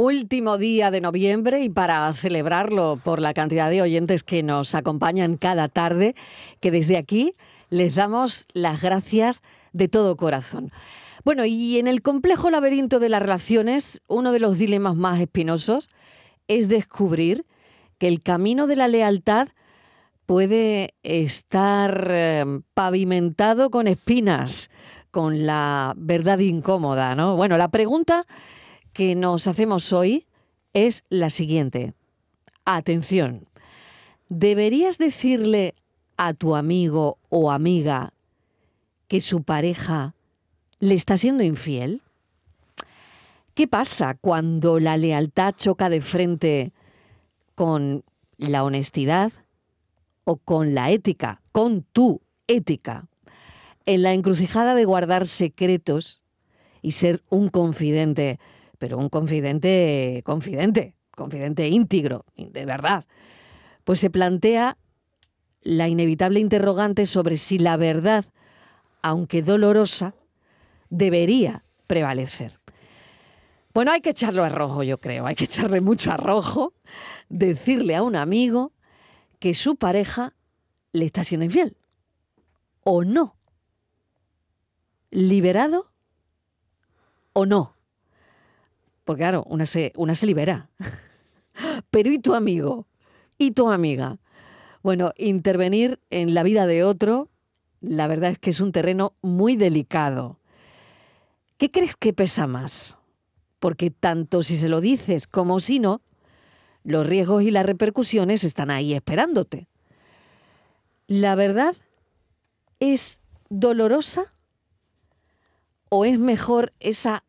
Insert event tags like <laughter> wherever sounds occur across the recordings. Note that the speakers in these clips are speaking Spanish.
Último día de noviembre y para celebrarlo por la cantidad de oyentes que nos acompañan cada tarde, que desde aquí les damos las gracias de todo corazón. Bueno, y en el complejo laberinto de las relaciones, uno de los dilemas más espinosos es descubrir que el camino de la lealtad puede estar eh, pavimentado con espinas, con la verdad incómoda, ¿no? Bueno, la pregunta que nos hacemos hoy es la siguiente. Atención, ¿deberías decirle a tu amigo o amiga que su pareja le está siendo infiel? ¿Qué pasa cuando la lealtad choca de frente con la honestidad o con la ética, con tu ética? En la encrucijada de guardar secretos y ser un confidente pero un confidente, confidente, confidente íntegro, de verdad, pues se plantea la inevitable interrogante sobre si la verdad, aunque dolorosa, debería prevalecer. Bueno, hay que echarlo a rojo, yo creo, hay que echarle mucho a rojo, decirle a un amigo que su pareja le está siendo infiel. ¿O no? ¿Liberado o no? Porque claro, una se, una se libera. <laughs> Pero ¿y tu amigo? ¿Y tu amiga? Bueno, intervenir en la vida de otro, la verdad es que es un terreno muy delicado. ¿Qué crees que pesa más? Porque tanto si se lo dices como si no, los riesgos y las repercusiones están ahí esperándote. ¿La verdad es dolorosa o es mejor esa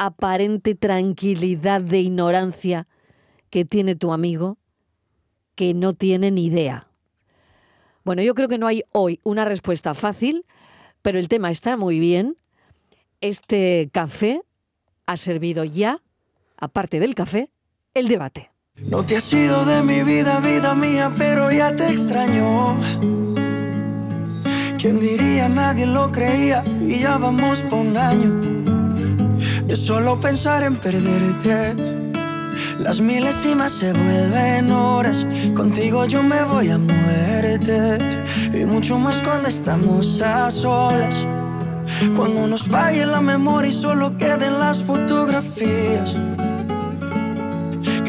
aparente tranquilidad de ignorancia que tiene tu amigo que no tiene ni idea? Bueno, yo creo que no hay hoy una respuesta fácil, pero el tema está muy bien. Este café ha servido ya, aparte del café, el debate. No te has sido de mi vida, vida mía, pero ya te extraño. ¿Quién diría? Nadie lo creía y ya vamos por un año de solo pensar en perderte. Las milésimas se vuelven horas, contigo yo me voy a muerte. Y mucho más cuando estamos a solas. Cuando nos falle la memoria y solo queden las fotografías.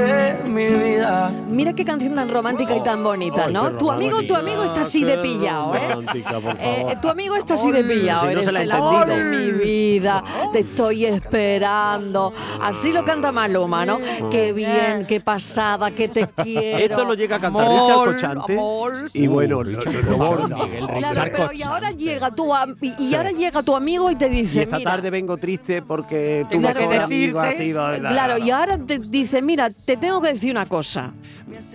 de mi vida. Mira qué canción tan romántica y tan bonita, ¿no? tu amigo, tu amigo está así de pillado, ¿eh? ¿eh? Tu amigo está así de pillado. Eres el amor de mi vida. Te estoy esperando. Así lo canta Maluma, ¿no? Qué bien, qué pasada, que te <laughs> quiero. Esto lo llega a cantar Richard Cochante. Y bueno, lo, Claro, pero y ahora llega tu y ahora llega tu amigo y te dice, y esta tarde vengo triste porque tu mejor que amigo ha sido Claro, y ahora te dice, mira, te tengo que decir una cosa,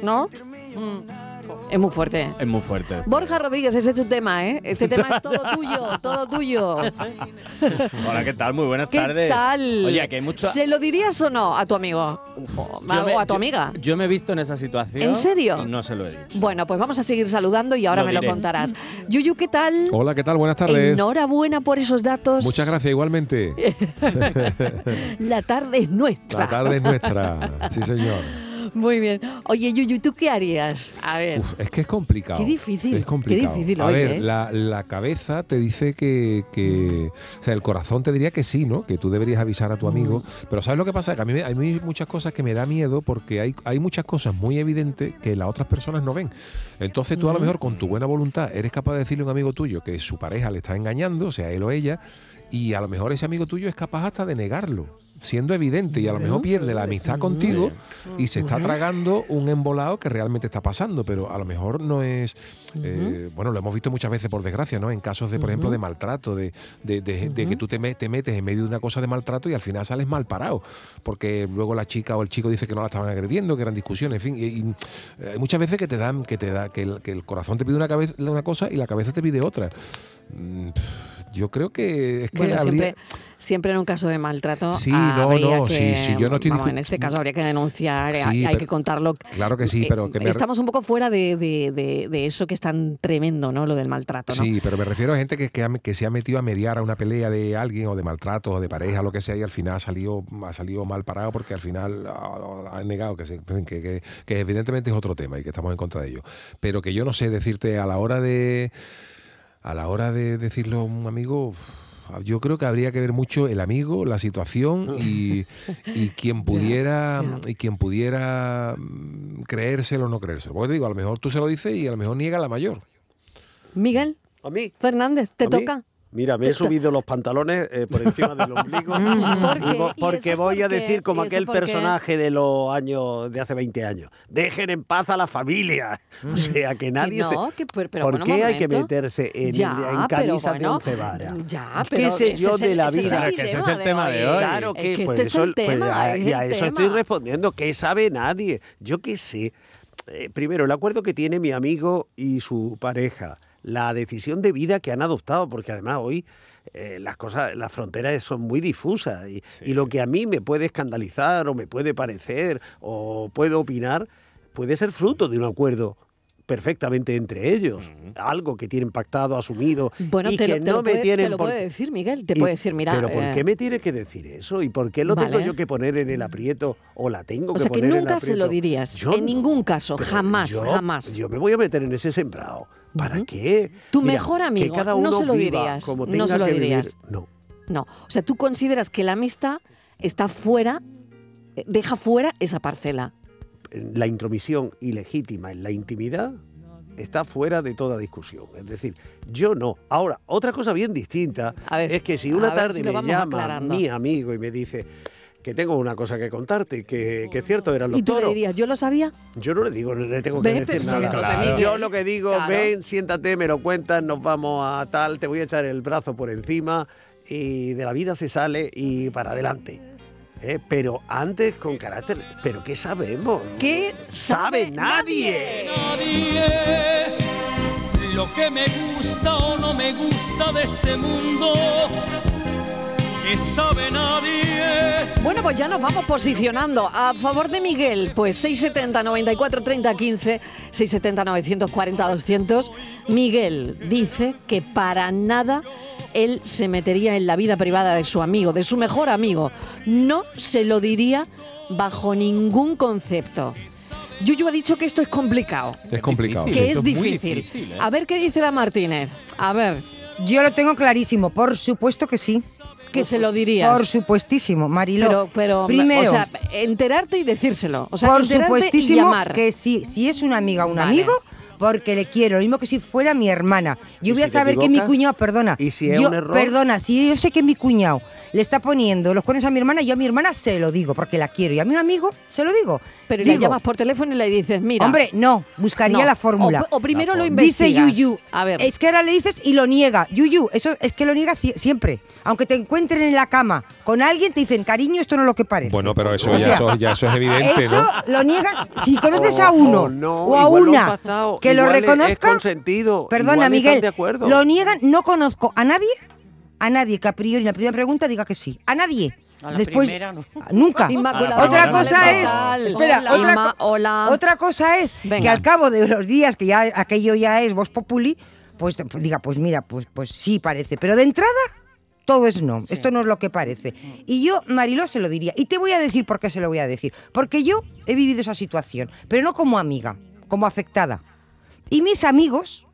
¿no? Mm. Es muy fuerte. Es muy fuerte. Borja Rodríguez, ese es tu tema, ¿eh? Este tema es todo tuyo, todo tuyo. <laughs> Hola, ¿qué tal? Muy buenas ¿Qué tardes. ¿Qué tal? Oye, que hay mucho... ¿Se lo dirías o no a tu amigo? o a tu amiga. Yo, me he visto en esa situación. ¿En serio? Y no se lo he dicho. Bueno, pues vamos a seguir saludando y ahora me lo contarás. Yuyu, ¿qué tal? Hola, ¿qué tal? Buenas tardes. Enhorabuena por esos datos. Muchas gracias, igualmente. <laughs> <laughs> La tarde es nuestra. La tarde es nuestra. Sí, señor. Muy bien. Oye, Yuyu, ¿tú qué harías? A ver. es que es complicado. Qué difícil. Es complicado. Qué difícil, a ver, ¿eh? la, cabeza te dice que, O sea, el corazón te diría que sí, ¿no? Que tú deberías avisar a tu amigo. Mm. Pero ¿sabes lo que pasa? Que a mí hay muchas cosas que me da miedo porque hay, hay muchas cosas muy evidentes que las otras personas no ven. Entonces tú a lo mejor con tu buena voluntad eres capaz de decirle a un amigo tuyo que su pareja le está engañando, sea él o ella, y a lo mejor ese amigo tuyo es capaz hasta de negarlo. Siendo evidente y a lo mejor pierde la amistad contigo y se está tragando un embolado que realmente está pasando, pero a lo mejor no es, eh, bueno, lo hemos visto muchas veces por desgracia, ¿no? En casos de, por ejemplo, de maltrato, de, de- de- de que tú te, me- te metes en medio de una cosa de maltrato y al final sales mal parado, porque luego la chica o el chico dice que no la estaban agrediendo, que eran discusiones, en fin, y, y, eh, hay muchas veces que te dan, que te da, que el, que el corazón te pide una, cabeza, una cosa y la cabeza te pide otra. Mm, Yo creo que es que Bueno, habría- siempre, siempre en un caso de maltrato. Sí, no, no, que, sí, sí, yo no estoy vamos, discu- En este caso habría que denunciar, Sí, hay, hay pero- que contarlo. Claro que sí, pero que me- Estamos un poco fuera de, de- de- de eso que es tan tremendo, ¿no? Lo del maltrato, ¿no? Sí, pero me refiero a gente que, que, ha- que se ha metido a mediar a una pelea de alguien o de maltrato o de pareja, lo que sea, y al final ha salido, ha salido mal parado porque al final ha, ha negado que, se- que, que- que evidentemente es otro tema y que estamos en contra de ello. Pero que yo no sé decirte a la hora de a la hora de decirlo a un amigo. Yo creo que habría que ver mucho el amigo, la situación y, y <laughs> quien pudiera y quien pudiera mm, creérselo o no creérselo. Porque te digo, a lo mejor tú se lo dices y a lo mejor niega la mayor. Miguel ¿A mí? Fernández, te ¿A mí? Mira, me he subido los pantalones eh, por encima del <laughs> ombligo. ¿Por y qué? vo- ¿Y porque eso voy a por qué? decir como ¿Y eso aquel qué? personaje de los años de hace 20 años. Dejen en paz a la familia. <laughs> O sea, que nadie Que no, se... que- pero- pero ¿Por bueno, qué hay que meterse en, Ya, en pero camisa bueno, de once varas? ya, ¿Qué pero sé ese yo es el- de la es vida? Claro, que ese es el tema de hoy. Claro Es que, que pues este es el eso, pues, tema, a, es y a eso estoy respondiendo. ¿Qué sabe nadie? Yo qué sé. Eh, primero, el acuerdo que tiene mi amigo y su pareja, la decisión de vida que han adoptado, porque además hoy eh, las cosas, las fronteras son muy difusas y, y lo que a mí me puede escandalizar o me puede parecer o puedo opinar puede ser fruto de un acuerdo perfectamente entre ellos, algo que tienen pactado, asumido Bueno, y te, que lo, te no lo me puede, tienen te lo por- puede decir, Miguel. Te y- puede decir, mira. Pero ¿por eh, qué me tiene que decir eso? ¿Y por qué lo tengo yo que poner en el aprieto o la tengo o que sea, que poner en el nunca se lo aprieto? dirías. Yo en no. ningún caso. Pero jamás, yo- jamás. Yo me voy a meter en ese sembrado. ¿Para qué? Tu Mira, mejor que amigo, cada no uno se lo dirías, como no tenga se lo que vivir. dirías. No. No. O sea, tú consideras que la amistad está fuera, deja fuera esa parcela. La intromisión ilegítima en la intimidad está fuera de toda discusión. Es decir, yo no. Ahora, otra cosa bien distinta ver, es que si una tarde si me llama aclarando. mi amigo y me dice que tengo una cosa que contarte, que, que es cierto, eran los Y tú le toros. dirías, yo lo sabía. Yo no le digo, no le tengo que decir pero nada. Claro. Yo lo que digo, claro. ven, siéntate, me lo cuentas, nos vamos a tal, te voy a echar el brazo por encima y de la vida se sale y para adelante. ¿eh? Pero antes con carácter, ¿pero qué sabemos? ¿Qué sabe sabe nadie? nadie lo que me gusta o no me gusta de este mundo que sabe nadie Bueno, pues ya nos vamos posicionando. A favor de Miguel, pues 670 94 30 15, 670 940 200. Miguel dice que para nada él se metería en la vida privada de su amigo, de su mejor amigo. No se lo diría bajo ningún concepto. Yuyu ha dicho que esto es complicado, Es complicado. que es es muy difícil. difícil, ¿eh? A ver qué dice la Martínez. A ver, Yo lo tengo clarísimo, por supuesto que sí. Que se lo dirías. Por supuestísimo, Mariló. Pero, pero, Primero, o sea, enterarte y decírselo. O sea, por enterarte y supuestísimo llamar. que sí, si es una amiga o un Vale. amigo, porque le quiero, lo mismo que si fuera mi hermana. ¿Y Yo voy si a saber que mi cuñado, perdona. ¿Y si es yo, un error? Perdona, si yo sé que mi cuñado le está poniendo los cuernos a mi hermana, yo a mi hermana se lo digo, porque la quiero. Y a mi amigo se lo digo. Pero le llamas por teléfono y le dices, mira. Hombre, no, buscaría no, la fórmula. O, o primero lo fórmula. Dice investigas. Yuyu. A ver. Es que ahora le dices y lo niega. Yuyu, eso es que lo niega siempre. Aunque te encuentren en la cama con alguien, te dicen, cariño, esto no es lo que parece. Bueno, pero eso, O ya, sea, eso, ya eso es evidente, Eso ¿no? lo niegan. Si conoces a uno o no, o a una que lo igual es- reconozca, consentido, perdona igual Miguel, de acuerdo. lo niegan. No conozco a nadie, a nadie que a priori en la primera pregunta diga que sí. A nadie. A la Después, primera no. <laughs> nunca. <laughs> Inmaculada Otra Hola, cosa es, Hola. espera, Hola. otra, Inma, hola. otra cosa es que al cabo de los días que ya aquello ya es vos populi, pues pues diga, pues mira, pues pues sí parece, pero de entrada todo es no, esto no es lo que parece. Y yo, Mariló, se lo diría. Y te voy a decir por qué se lo voy a decir. Porque yo he vivido esa situación, pero no como amiga, como afectada. Y mis amigos,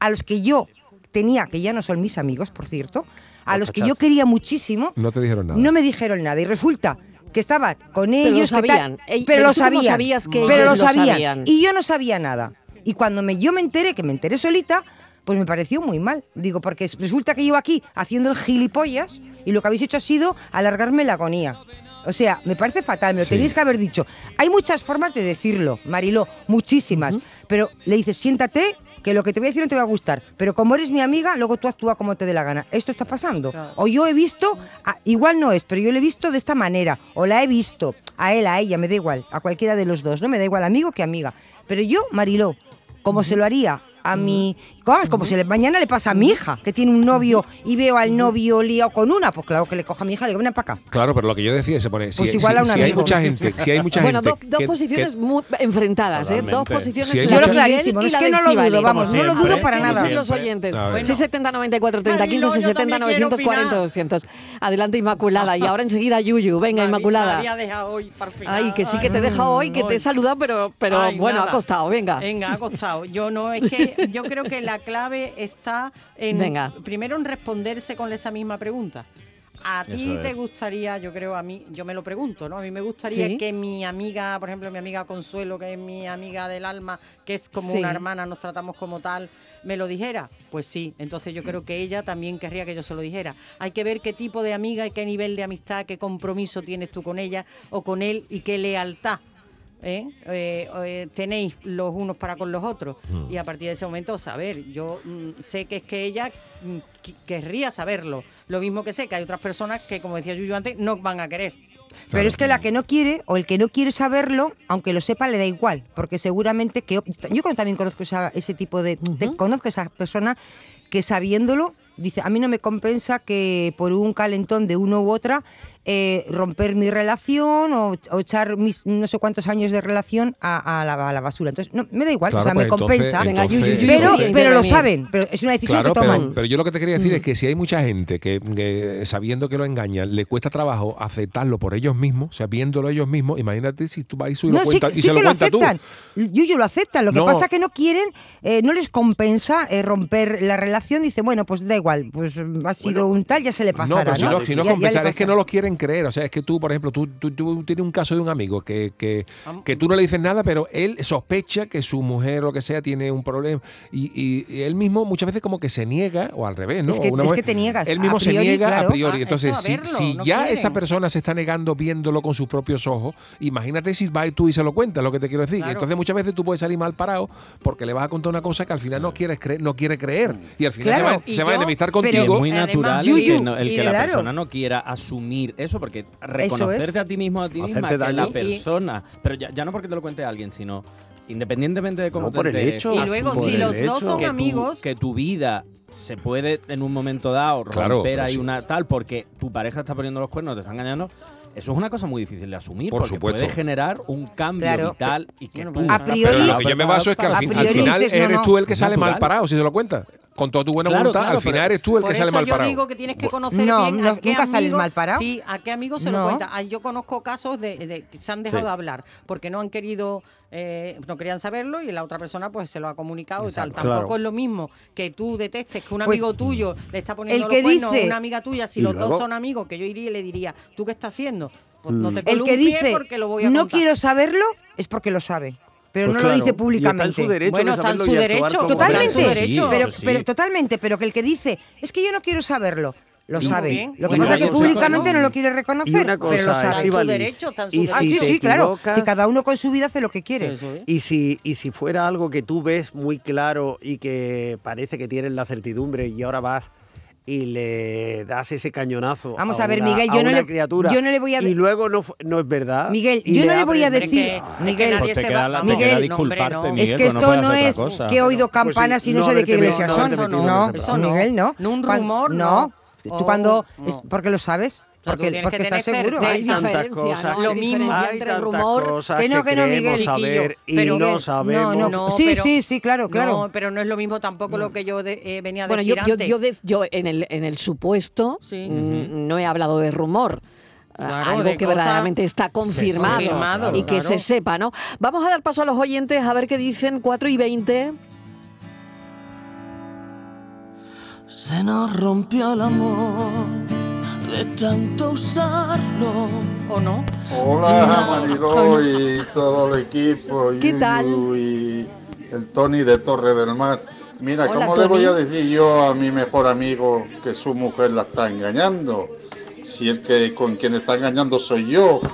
a los que yo tenía, que ya no son mis amigos, por cierto, a los que yo quería muchísimo, No te dijeron nada. no me dijeron nada. Y resulta que estaban con lo ellos. tal- sabían. Ey, pero, pero lo sabían. sabías que pero ellos lo lo sabían. sabían? Y yo no sabía nada. Y cuando me, yo me enteré, que me enteré solita, pues me pareció muy mal. Digo, porque resulta que yo aquí haciendo el gilipollas y lo que habéis hecho ha sido alargarme la agonía. O sea, me parece fatal, me lo Sí. tenéis que haber dicho. Hay muchas formas de decirlo, Mariló, muchísimas. Pero le dices, siéntate, que lo que te voy a decir no te va a gustar. Pero como eres mi amiga, luego tú actúa como te dé la gana. Esto está pasando. O yo he visto, a- igual no es, pero yo lo he visto de esta manera. O la he visto a él, a ella, me da igual, a cualquiera de los dos, ¿no? Me da igual amigo que amiga. Pero yo, Mariló, como se lo haría a mi. Vamos, como si le- mañana le pasa a mi hija, que tiene un novio y veo al novio liado con una, pues claro que le coja a mi hija y le digo, ven para acá. Claro, pero lo que yo decía se pone. Si, Pues si- igual a un si hay mucha gente, si hay mucha bueno, gente. dos, dos posiciones que- muy enfrentadas, ¿eh? Dos posiciones Si de Miguel Clarísimo, y es la que no lo dudo, vamos, no lo dudo para ¿qué nada. los Siempre. oyentes. A ver. 670 94 30 15 Marilo, yo 670 también quiero 940 opinar. 200. Adelante Inmaculada y ahora enseguida Yuyu, venga Inmaculada. Ay, que sí que te deja hoy, que te he saludado, pero, pero Ay, bueno, nada. ha costado, venga. Venga, ha costado. Yo no, es <laughs> que yo creo que la clave está en Venga. primero en responderse con esa misma pregunta. A ti te gustaría, yo creo, a mí, yo me lo pregunto, ¿no? A mí me gustaría Sí. que mi amiga, por ejemplo, mi amiga Consuelo, que es mi amiga del alma, que es como Sí. una hermana, nos tratamos como tal, me lo dijera. Pues sí, entonces yo creo que ella también querría que yo se lo dijera. Hay que ver qué tipo de amiga y qué nivel de amistad, qué compromiso tienes tú con ella o con él y qué lealtad. ¿Eh? Eh, eh, tenéis los unos para con los otros. Y a partir de ese momento saber yo mm, sé que es que ella mm, querría saberlo. Lo mismo que sé que hay otras personas que como decía Yuyu antes no van a querer. Pero es que la que no quiere o el que no quiere saberlo, aunque lo sepa, le da igual, porque seguramente que yo también conozco esa- ese tipo de, de- conozco esa persona que sabiéndolo dice a mí no me compensa que por un calentón de uno u otra eh, romper mi relación o, o echar mis no sé cuántos años de relación a, a la, a la basura. Entonces no me da igual, Claro, o sea pues me compensa. entonces- Venga, entonces- pero, pero lo saben, pero es una decisión Claro, que toman. pero yo lo que te quería decir es que si hay mucha gente que, que sabiendo que lo engañan, le cuesta trabajo aceptarlo por ellos mismos, o sea, viéndolo ellos mismos, imagínate si tú vas y, lo No, sí, cuentas que- y sí se lo que lo cuentas tú. aceptan. Yuyu lo aceptan. Lo que No. pasa que no quieren, eh, no les compensa eh, romper la relación. Dice, bueno, pues da igual, pues mm, ha sido un tal, ya se le No, pasará. pero si no, si no Ya- es que no lo quieren creer. O sea, es que tú, por ejemplo, tú, tú, tú tienes un caso de un amigo que, que, que tú no le dices nada, pero él sospecha que su mujer o lo que sea tiene un problema. Y, y- y él mismo muchas veces como que se niega, o al revés, ¿no? Es que- Una es mujer- que te niegas, Él mismo a se niega a priori. Ah, Entonces, si, verlo, si no ya quieren. esa persona se está negando viéndolo con sus propios ojos, imagínate si vas tú y se lo cuentas, lo que te quiero decir. Claro. Entonces muchas veces tú puedes salir mal parado porque le vas a contar una cosa que al final no quieres creer, no quiere creer. Y al final Claro. se va, a enemistar pero- Y es contigo. muy Además, natural el que, no- el que la persona no quiera asumir eso, porque reconocerte a ti mismo, a ti misma, que la Y- persona, pero ya, ya no porque te lo cuente alguien, sino independientemente de cómo No, te por el hecho. y luego por si los dos son que tu- amigos que tu vida se puede en un momento dado Claro, romper pero ahí sí. una tal porque tu pareja está poniendo los cuernos, te está engañando. Eso es una cosa muy difícil de asumir Por porque supuesto. puede generar un cambio Claro. vital y que A priori- Pero lo que yo me baso es que al, fin- final dices, no, eres no. tú el que sale mal parado, si se lo cuentas. Con toda tu buena Claro, voluntad, claro, al final eres tú el que sale eso mal yo parado. digo que tienes que conocer No, bien no, a qué nunca sales mal parado. Sí, a qué amigo se lo cuenta. Yo conozco casos de, de que se han dejado Sí. de hablar porque no han querido, eh, no querían saberlo y la otra persona pues se lo ha comunicado y tal. Tampoco Claro. es lo mismo que tú detestes que un Pues, amigo tuyo le está poniendo el que los cuernos dice- a una amiga tuya. Si los luego- dos son amigos, que yo iría y le diría, ¿tú qué estás haciendo? Pues no te El que dice, porque lo voy a no contar". quiero saberlo, es porque lo sabe. Pero Pues no claro, lo y dice está en públicamente. su derecho Bueno, de está en su derecho, Totalmente, Está en su derecho. pero, Eso sí. pero totalmente, pero que el que dice, es que yo no quiero saberlo, lo sabe. bien. Lo que Y pasa es que públicamente no lo quiere reconocer, una cosa, pero lo Está en sabe. su derecho, está en su derecho. Ah, si sí, te sí, claro. Si cada uno con su vida hace lo que quiere. Y si, y si fuera algo que tú ves muy claro y que parece que tienes la certidumbre y ahora vas y le das ese cañonazo Vamos a ver, una- Miguel, a yo no una le- criatura yo no le voy a y luego no, no es verdad Miguel, yo no le voy a decir- que- es que Miguel, nadie se va- la- Miguel, disculparte, no, hombre, no. Miguel, es que esto no es que he oído Pues sí, campanas y no, no sé de qué iglesia no son. No, Eso no. Miguel, no. No un rumor, no. Tú cuando, Oh, porque lo sabes, sea, tú porque, tienes porque que estás tener seguro. hay tantas diferencia, cosas ¿no? Lo mismo. diferencia hay entre tantas rumor cosas Que no, que no, Miguel. saber y pero- no No, sabemos no. Sí, sí, sí, claro, claro. No, pero no es lo mismo tampoco lo que yo de- eh, venía a Bueno, decir yo, yo, antes. yo, de- yo en, el, en el supuesto Sí. mm, no he hablado de rumor. Claro, algo que verdaderamente está confirmado, confirmado, y que claro. se sepa, ¿no? Vamos a dar paso a los oyentes a ver qué dicen 4 y 20. Se nos rompió el amor de tanto usarlo. ¿O no? Hola Mariló y todo el equipo, <laughs> ¿Qué Yuyu tal? y el Tony de Torre del Mar. Mira, Hola, ¿cómo le voy a decir yo a mi mejor amigo que su mujer la está engañando? Si el que con quien está engañando soy yo. <laughs>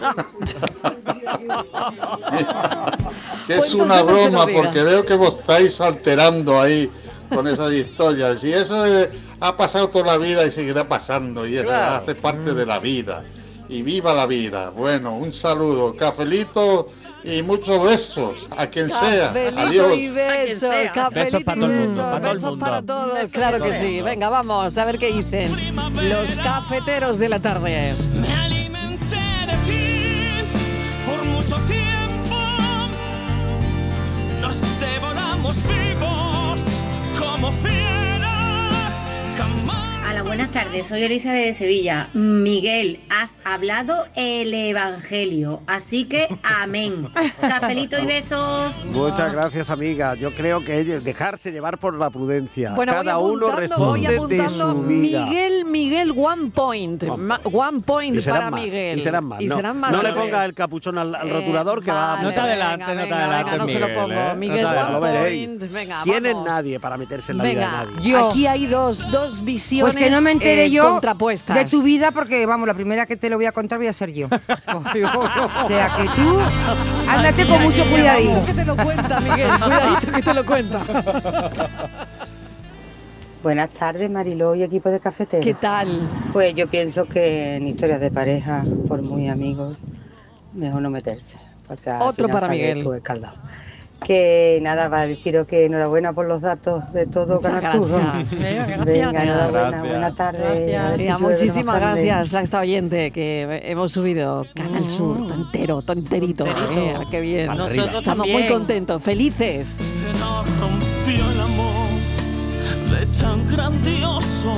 que es una broma porque veo que vos estáis alterando ahí con esas historias. Y eso eh, ha pasado toda la vida y seguirá pasando y Claro. hace parte de la vida. Y viva la vida. Bueno, un saludo, cafelito y muchos besos a quien sea. Cafelito Adiós. y besos, sea. cafelito Besos para y todo el mundo, besos, para todo el besos mundo. para todos, Besos claro que sí. mundo. Venga, vamos a ver qué dicen los cafeteros de la tarde. Me alimenté de ti por mucho tiempo. Nos devoramos vivos como fieras. Buenas tardes. Soy Elizabeth de Sevilla. Miguel, has hablado el Evangelio, así que amén. <laughs> Cafelito y besos. Muchas gracias, amiga. Yo creo que es dejarse llevar por la prudencia. Bueno, Cada voy uno apuntando, voy responde de su vida. Miguel, Miguel, one point. One Ma- One point Y serán para más, Miguel. Y serán más. Y no, serán más no le ponga el capuchón al, al Eh, rotulador que va a vale, No te adelantes, venga, no te venga, adelantes, venga, no se lo Miguel, pongo. ¿eh? Miguel, No one point. Venga, ¿Quién es nadie para meterse en la vida Venga, de nadie? Yo. aquí hay dos, dos visiones Pues que no me eh, yo contrapuestas. de tu vida, porque vamos, la primera que te lo voy a contar voy a ser yo. <laughs> o sea que tú, ándate con mucho cuidadito. Que te lo cuenta, Miguel. Cuidadito que te lo cuenta. <laughs> Buenas tardes, Mariló y equipo de cafetero. ¿Qué tal? Pues yo pienso que en historias de pareja, por muy amigos, mejor no meterse. Porque Otro para Miguel. Que nada, va a deciros que enhorabuena por los datos de todo Muchas Canal Sur. gracias. Venga, gracias. Venga, enhorabuena, buenas tardes. Muchísimas gracias a esta oyente que hemos subido Canal Sur, todo entero, todo enterito. Eh, qué bien. Nosotros Estamos muy contentos, felices. Se nos rompió el amor de tan grandioso.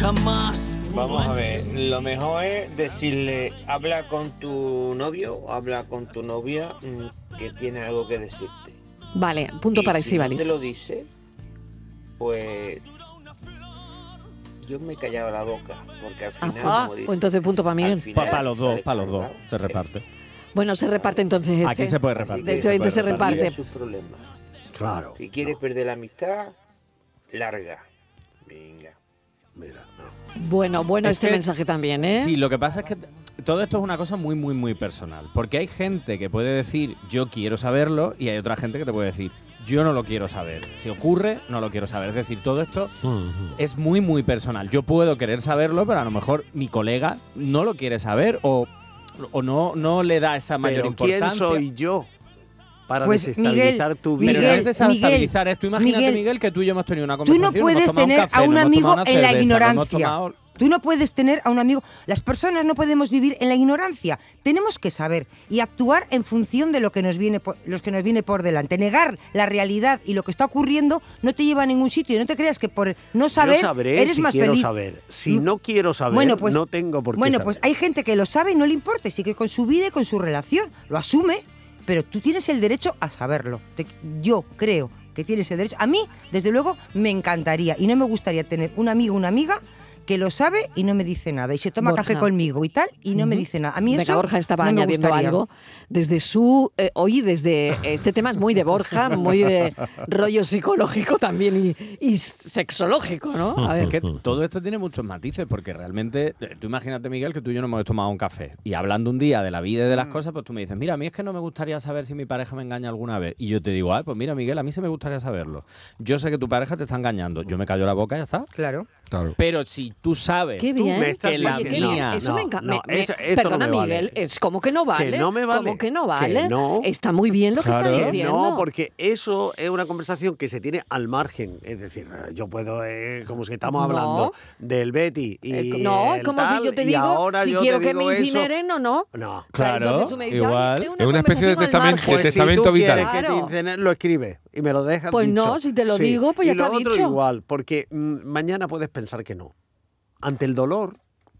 Jamás. Vamos a ver, lo mejor es decirle, habla con tu novio o habla con tu novia mm, que tiene algo que decirte. Vale, punto Y para si no Estivali. te lo dice, pues yo me callaba la boca, porque al final, Ah, como dice, pues entonces punto para Miguel. Para los dos, para los dos. Se reparte. Bueno, se reparte entonces este. Aquí se puede repartir. De este oyente se Mira reparte. sus problemas. Claro. Si quieres perder la amistad, larga. Venga. Mira. Bueno, bueno Es este que- mensaje también, ¿eh? Sí, lo que pasa es que todo esto es una cosa muy, muy, muy personal. Porque hay gente que puede decir, yo quiero saberlo, y hay otra gente que te puede decir, yo no lo quiero saber. Si ocurre, no lo quiero saber. Es decir, todo esto es muy, muy personal. Yo puedo querer saberlo, pero a lo mejor mi colega no lo quiere saber o, o no, no le da esa mayor Pero ¿quién importancia. soy yo para Pues, desestabilizar tu vida? Pero no Miguel, es desestabilizar Miguel, esto. Imagínate, Miguel, Miguel, que tú y yo hemos tenido una Tú conversación. no hemos puedes un tener café, a un amigo en la cerveza, ignorancia. Tú no puedes tener a un amigo. Las personas no podemos vivir en la ignorancia. Tenemos que saber y actuar en función de lo que nos viene por, los que nos viene por delante. Negar la realidad y lo que está ocurriendo no te lleva a ningún sitio. No te creas que por no saber yo sabré eres si más quiero feliz. saber. Si no quiero saber, Bueno, pues- no tengo por qué Bueno, saber. pues hay gente que lo sabe y no le importa, y sigue con su vida y con su relación. Lo asume, pero tú tienes el derecho a saberlo. Te- yo creo que tienes el derecho. A mí, desde luego, me encantaría y no me gustaría tener un amigo una amiga que lo sabe y no me dice nada. Y se toma Borja. café conmigo y tal y no me dice nada. A mí Venga, eso Borja estaba no añadiendo gustaría. algo desde su eh, hoy desde este tema es muy de Borja, muy de rollo psicológico también y, y sexológico, ¿no? A Es ver, que <laughs> todo esto tiene muchos matices, porque realmente, eh, tú imagínate, Miguel, que tú y yo no hemos tomado un café. Y hablando un día de la vida y de las Mm. cosas, pues tú me dices, mira, a mí es que no me gustaría saber si mi pareja me engaña alguna vez. Y yo te digo, ah, pues mira, Miguel, a mí sí me gustaría saberlo. Yo sé que tu pareja te está engañando. Yo me callo la boca y ya está. Claro. Claro. Pero si tú sabes qué bien. me estás que la Oye, qué diciendo- bien. mía... Eso No, me encanta. no, eso- esto perdona, no me vale. Miguel, es como que no vale. no me vale. Como que no Que vale. no. Está muy bien lo que está Que diciendo. no, porque eso es una conversación que se tiene al margen. Es decir, yo puedo, eh, como si estamos No. hablando del Betty y Eh, no, es como si yo te digo ahora si quiero que me incineren o no. No. Claro, entonces me igual. "Ay, Es una especie de testamento- margen". de Pues testamento si tú vital. que te incinen, lo escribes y me lo dejas Pues dicho. no, si te lo Sí. digo, pues ya y lo otro igual, porque mm, mañana puedes pensar que no. Ante el dolor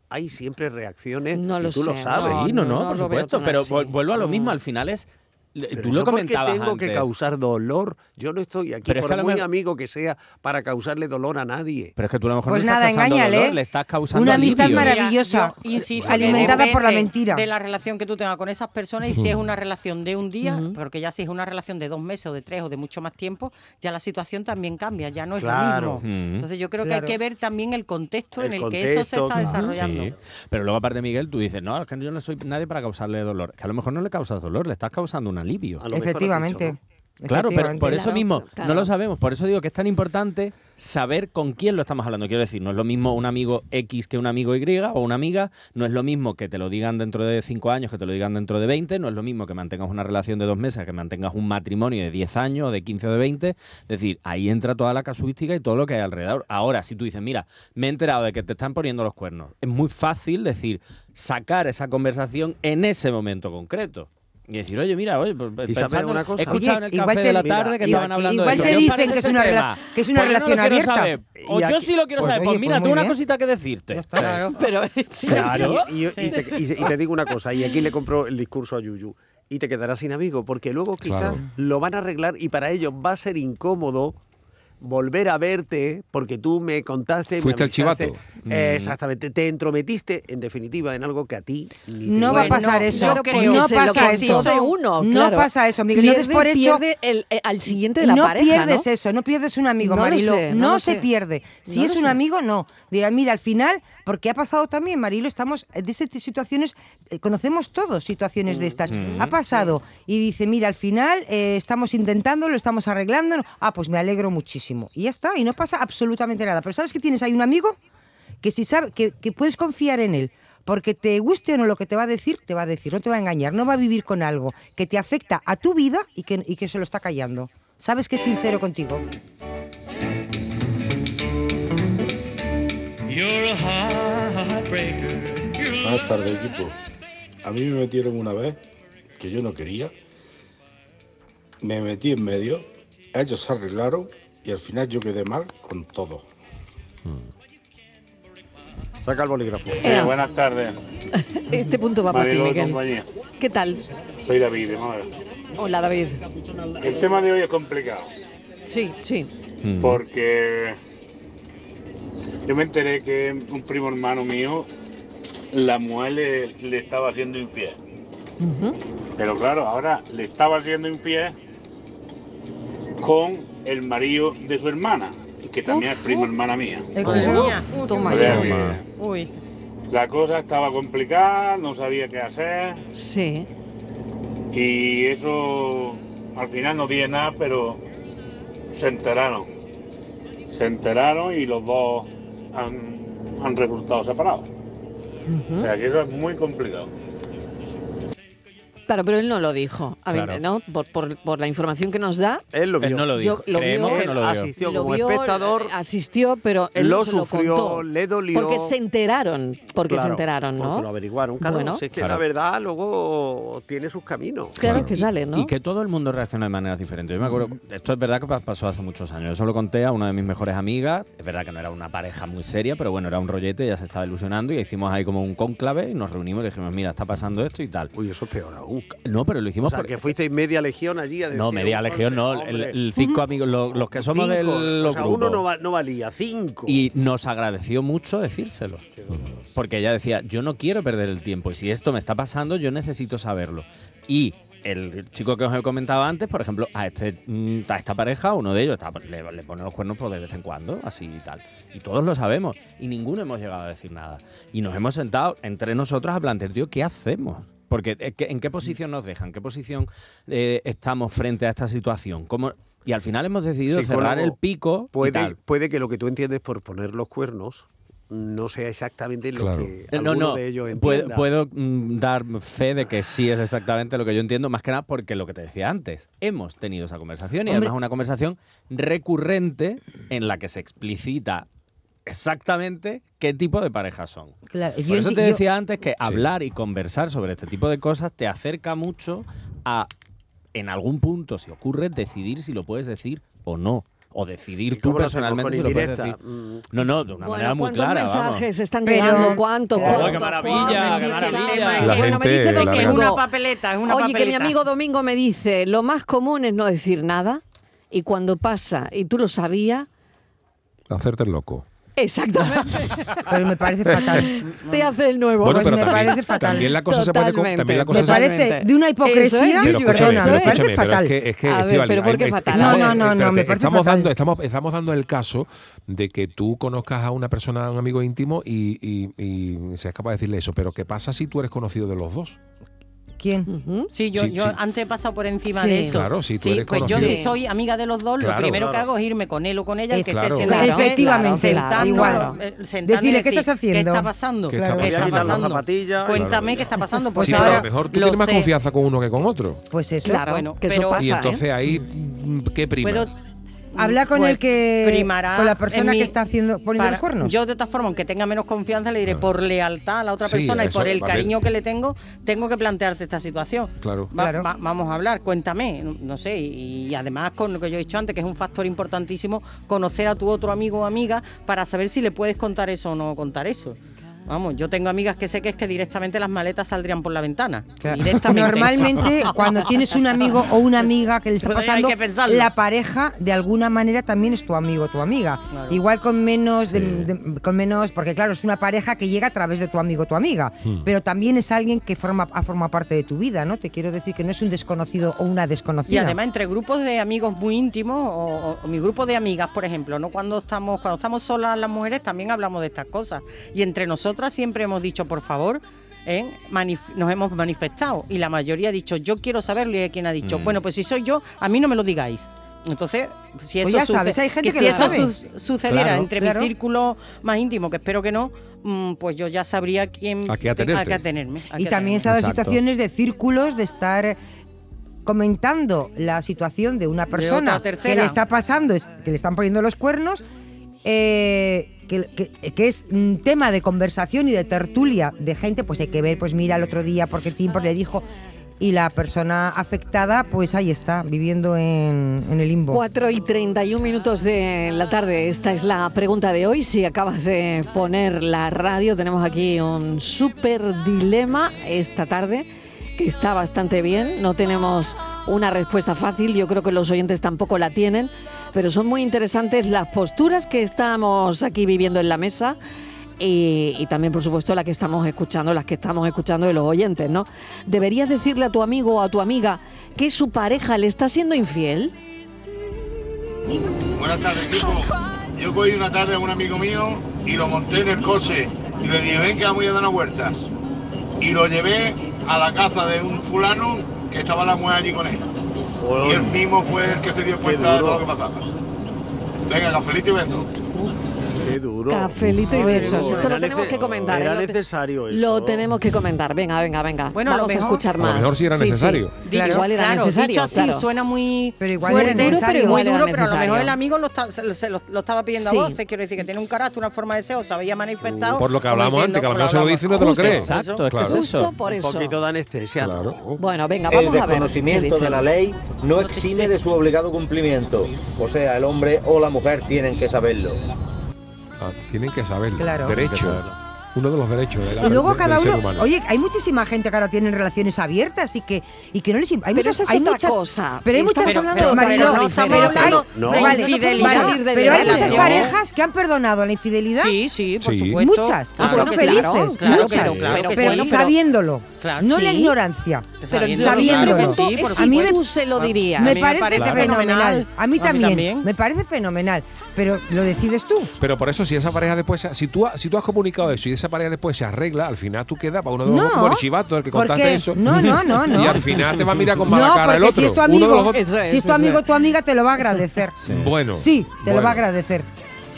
hay siempre reacciones No y lo tú lo sabes. no, Sí, no, no, no, no por supuesto. Pero así. vuelvo a lo mismo. Mm. Al final es Pero tú yo lo comentabas tengo que causar dolor. Yo no estoy aquí, Pero es por que muy mejor- amigo que sea, para causarle dolor a nadie. Pero es que tú a lo mejor Pues no nada, estás engáñale. dolor, le estás causando Una amistad alivio. maravillosa, insisto alimentada por la mentira. De la relación que tú tengas con esas personas y si es una relación de un día, porque ya si es una relación de dos meses o de tres o de mucho más tiempo, ya la situación también cambia, ya no es Claro. lo mismo. Entonces yo creo que hay que ver también el contexto en El que eso se está claro. desarrollando. Sí. Pero luego, aparte, Miguel, tú dices, no, es que yo no soy nadie para causarle dolor. Que a lo mejor no le causas dolor, le estás causando un alivio. Efectivamente. dicho, ¿no? Claro, pero por eso Claro, mismo claro. no lo sabemos. Por eso digo que es tan importante saber con quién lo estamos hablando. Quiero decir, no es lo mismo un amigo X que un amigo Y o una amiga. No es lo mismo que te lo digan dentro de 5 años que te lo digan dentro de 20. No es lo mismo que mantengas una relación de dos meses que mantengas un matrimonio de 10 años, o de 15 o de 20. Es decir, ahí entra toda la casuística y todo lo que hay alrededor. Ahora, si tú dices, mira, me he enterado de que te están poniendo los cuernos, es muy fácil decir, sacar esa conversación en ese momento concreto. Y decir, oye, mira, oye, pues, ¿Y sabes pensando- una cosa? he escuchado Oye, en el igual café te- de la Mira, tarde que estaban hablando igual de eso. te ¿Qué os dicen que es una rela- que es una Pues no relación quiero abierta. saber. O yo sí lo quiero pues, saber. Pues pues mira, muy tengo una bien. cosita que decirte. Claro. Pero <laughs> Claro. Y, y- y te, y- y te digo una cosa, y aquí le compro el discurso a Yuyu. Y te quedarás sin amigo, porque luego quizás Claro. lo van a arreglar y para ellos va a ser incómodo volver a verte porque tú me contaste. me Fuiste el chivato. Eh, Mm. Exactamente, te entrometiste en definitiva en algo que a ti ni te No va a pasar no, eso. creo no pasa eso. de uno, No claro. pasa eso, Miguel. No Pierde- por hecho. pierde el- eh, al siguiente de la no pareja, pierdes ¿no? eso, no pierdes un amigo, No lo Marilo. sé, no se sé. pierde. Si No es un sé. amigo, no. Dirá, mira, al final, porque ha pasado también, Marilo, estamos eh, de estas situaciones, eh, conocemos todos situaciones de estas. Mm. Ha pasado y dice, mira, al final eh, estamos intentando, lo estamos arreglando. Ah, pues me alegro muchísimo. Y ya está, y no pasa absolutamente nada. Pero ¿sabes que tienes ahí un amigo? Que si sabe, que, que puedes confiar en él. Porque te guste o no lo que te va a decir, te va a decir, no te va a engañar, no va a vivir con algo que te afecta a tu vida y que, y que se lo está callando. Sabes que es sincero contigo. Buenas tardes, equipo. A mí me metieron una vez que yo no quería. Me metí en medio, ellos se arreglaron y al final yo quedé mal con todo. Saca el bolígrafo. Ea. buenas tardes. <laughs> Este punto va para ti, Miguel. compañía. ¿Qué tal? Soy David de Málaga. Hola, David. El tema de hoy es complicado Sí, sí. Mm. porque yo me enteré que un primo hermano mío, la mujer le, le estaba haciendo infiel. Pero claro, ahora le estaba haciendo infiel con el marido de su hermana, que también es prima hermana mía. Uf, Toma ya. Uy. la cosa estaba complicada, no sabía qué hacer Sí. y eso al final no dije nada, pero se enteraron. Se enteraron y los dos han, han resultado separados. O sea que eso es muy complicado. Claro, pero él no lo dijo. A ver. ¿no? Por, por- por la información que nos da, Él lo vio. Él no lo Yo dijo. lo Creemos vio- que no lo vio. Asistió lo como vio, espectador. asistió, pero él lo no se lo sufrió, contó. le dolió. Porque se enteraron, porque se enteraron, Porque lo ¿no? averiguaron. Claro, Bueno. si es que Claro. la verdad luego tiene sus caminos. Claro que sale, ¿no? Y que todo el mundo reacciona de maneras diferentes. Yo me acuerdo, esto es verdad que pa- pasó hace muchos años. Yo se lo conté a una de mis mejores amigas. Es verdad que no era una pareja muy seria, pero bueno, era un rollete, ella se estaba ilusionando y hicimos ahí como un cónclave y nos reunimos y dijimos, mira, está pasando esto y tal. Uy, eso es peor aún. No, pero lo O hicimos sea, por- que fuisteis media legión allí a decir, No, media legión no, "Entonces, el, cinco amigos, lo- los, que somos cinco". del O los sea, grupos. uno no, va- no valía, cinco. Y nos agradeció mucho decírselo. Porque ella decía, yo no quiero perder el tiempo y si esto me está pasando, yo necesito saberlo. Y el chico que os he comentado antes, por ejemplo, a, este, mm, a esta pareja, uno de ellos está- le, le pone los cuernos pues, de vez en cuando, así y tal. Y todos lo sabemos. Y ninguno hemos llegado a decir nada. Y nos hemos sentado entre nosotros a plantear, tío, ¿qué hacemos? Porque eh, ¿qué- ¿en qué posición nos dejan? ¿En qué posición eh, estamos frente a esta situación? ¿Cómo? Y al final hemos decidido Psicólogo, cerrar el pico. y Puede, tal. puede que lo que tú entiendes por poner los cuernos no sea exactamente lo Claro. que Eh, No, alguno no, de ellos puedo, entienda. puedo, mm, dar fe de que sí es exactamente lo que yo entiendo, más que nada porque lo que te decía antes, hemos tenido esa conversación y Hombre. además una conversación recurrente en la que se explicita exactamente qué tipo de parejas son. Claro, Por yo eso te yo- decía antes que hablar y conversar sobre este tipo de cosas te acerca mucho a, en algún punto, si ocurre, decidir si lo puedes decir o no. o decidir tú personalmente si lo puedes decir. No, no, de una Bueno, manera muy ¿cuántos clara. vamos. mensajes están llegando? ¿Cuántos? Claro. ¿Cuántos? ¡Qué maravilla, ¿Cuántos? qué Sí, sí, sí. maravilla! La bueno, me gente dice larga. Que es una papeleta, es una Oye, papeleta. que mi amigo Domingo me dice, lo más común es no decir nada y cuando pasa y tú lo sabías, Hacerte el loco. Exactamente, <laughs> Pero me parece fatal. te hace el nuevo. Bueno, Pues pero me también, parece fatal. también la cosa se puede... También la cosa Me se- parece de una hipocresía, Eso es, Pero Yuyu, escúchame, eso pero es. escúchame, pero fatal. es que, es que A ver, pero ¿por qué hay- fatal? estamos- No, no, no, no, espérate, me parece estamos fatal. dando, estamos, estamos dando el caso de que tú conozcas a una persona, a un amigo íntimo y, y, y seas capaz de decirle eso. Pero ¿qué pasa si tú eres conocido de los dos? ¿Quién? Ujú. Sí, yo, Sí, yo sí. antes he pasado por encima Sí. de eso. Claro, si tú Sí, eres pues yo conocido. si soy amiga de los dos, Claro, lo primero que claro. hago es irme con él o con ella, el que Claro. esté infiel, Efectivamente, sentarnos, igual. eh, sentarnos y Decirle, ¿qué estás haciendo? ¿Qué está pasando? ¿Qué está ¿Qué está pasando? pasando? Las. Cuéntame Claro. qué está pasando. Pues Sí, pero ahora a lo mejor tú lo tienes más sé. confianza con uno que con otro. Pues eso. Claro, Bueno, que eso pero- pasa. y ¿eh? entonces ahí, ¿qué prima? Habla con pues, el que primará con la persona que está haciendo poniendo para- los cuernos. Yo de todas formas, aunque tenga menos confianza, le diré Claro. por lealtad a la otra Sí, persona y por el cariño que le tengo, tengo que plantearte esta situación. Claro. Va- Claro. va- vamos a hablar, cuéntame, no, no sé, y, y además con lo que yo he dicho antes, que es un factor importantísimo, conocer a tu otro amigo o amiga para saber si le puedes contar eso o no contar eso. Vamos, yo tengo amigas que sé que es que directamente las maletas saldrían por la ventana. <laughs> Directamente. Normalmente, <laughs> cuando tienes un amigo o una amiga que le está pasando, la pareja de alguna manera también es tu amigo o tu amiga. Claro. Igual con menos, de- de- con menos, porque claro, es una pareja que llega a través de tu amigo o tu amiga, Hmm. pero también es alguien que forma, ha formado parte de tu vida, ¿no? Te quiero decir que no es un desconocido o una Y desconocida. además entre grupos de amigos muy íntimos o, o mi grupo de amigas, por ejemplo, no cuando estamos cuando estamos solas las mujeres también hablamos de estas cosas y entre nosotras siempre hemos dicho por favor ¿eh? manif- nos hemos manifestado y la mayoría ha dicho yo quiero saberlo y hay quien ha dicho Mm. bueno pues si soy yo a mí no me lo digáis entonces si Pues eso ya suce- sabes, hay gente que si eso sabe. su- sucediera Claro. entre Claro. mi círculo más íntimo que espero que no mm, pues yo ya sabría quién A qué atenerte. a qué atenerme a Y qué también se dado situaciones de círculos, de estar comentando la situación de una persona que le está pasando, que le están poniendo los cuernos, eh, que, es un tema de conversación y de tertulia de gente, pues hay que ver, pues mira el otro día porque Timpo le dijo, y la persona afectada, pues ahí está, viviendo en, en el limbo. 4 y 31 minutos de la tarde. Esta es la pregunta de hoy. Si acabas de poner la radio, tenemos aquí un súper dilema esta tarde que está bastante bien. No tenemos una respuesta fácil. Yo creo que los oyentes tampoco la tienen. Pero son muy interesantes las posturas que estamos aquí viviendo en la mesa. Y, también, por supuesto, la que estamos escuchando, las que estamos escuchando de los oyentes, ¿no? ¿Deberías decirle a tu amigo o a tu amiga que su pareja le está siendo infiel? Buenas tardes, equipo. Yo cogí una tarde a un amigo mío y lo monté en el coche y le dije, ven que vamos a dar una vuelta. Y lo llevé a la casa de un fulano que estaba la mujer allí con él. Y él mismo fue el que se dio cuenta de todo lo que pasaba. Venga, cafelito y beso. Qué duro. Cafelito y besos. Esto Era lo tenemos que comentar. Era ¿eh? Lo te- necesario eso. Lo tenemos que comentar. Venga, venga, venga. Bueno, Vamos a escuchar A lo más. mejor sí era necesario. Dicho- Igual era claro, necesario, dicho así claro. suena muy Pero igual fuerte, era necesario. muy Igual era duro, pero a lo mejor el amigo lo, está- se, lo- se lo- lo estaba pidiendo Sí. a voces, quiero decir que tiene un carácter, una forma de ser, o se había manifestado. Por lo que hablamos diciendo, antes, que a lo mejor se lo dice y no te lo crees. Exacto, es que Claro. es eso. Justo por Un eso. poquito de anestesia. Claro. Bueno, venga, El vamos a ver. qué desconocimiento de la ley no exime de su obligado cumplimiento. O sea, el hombre o la mujer tienen que saberlo. Ah, tienen que saber. Claro. Derecho. Uno de los derechos de la- Y luego cada uno, humano. oye, hay muchísima gente que ahora tiene relaciones abiertas y que y que no les hay Pero muchas, eso es hay otra muchas cosa. pero hay muchas hablando de otra Mariló, diferente. pero hay, No. vale, vale, pero hay muchas parejas que han perdonado la infidelidad Sí, sí, por Sí. supuesto. Muchas, Claro y son felices, claro, claro muchas, pero pero sabiéndolo, Claro, no sí. la ignorancia. Pero Sabiéndolo, Sí, A mí me- tú se lo dirías. me, parece, fenomenal. A mí también. me parece fenomenal, pero lo decides tú. Pero por eso, si esa pareja después, se- si tú, si tú has comunicado eso y esa pareja después se arregla, al final tú quedas para uno de los No, como el chivato, el que ¿por contaste eso. No, no, no, <laughs> no. Y al final te va a mirar con mala No, cara el otro. si es tu Uno de amigo, los dos- Eso es, si es tu amigo tu amiga te lo va a agradecer. Bueno. Sí, te lo va a agradecer.